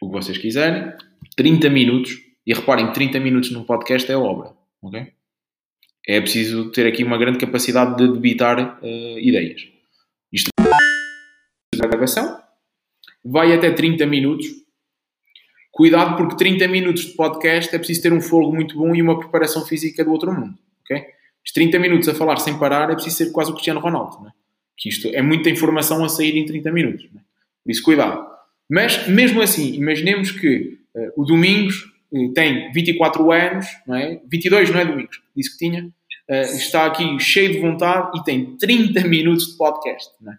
O que vocês quiserem, 30 minutos, e reparem, 30 minutos num podcast é obra, ok? É preciso ter aqui uma grande capacidade de debitar uh, ideias. Isto é gravação, vai até 30 minutos. Cuidado porque 30 minutos de podcast é preciso ter um fogo muito bom e uma preparação física do outro mundo, ok? Os 30 minutos a falar sem parar é preciso ser quase o Cristiano Ronaldo, não é? Que isto é muita informação a sair em 30 minutos. Não é? Por isso, cuidado. Mas, mesmo assim, imaginemos que uh, o Domingos uh, tem 24 anos, não é? 22, não é, Domingos? Disse que tinha. Uh, está aqui cheio de vontade e tem 30 minutos de podcast, não é?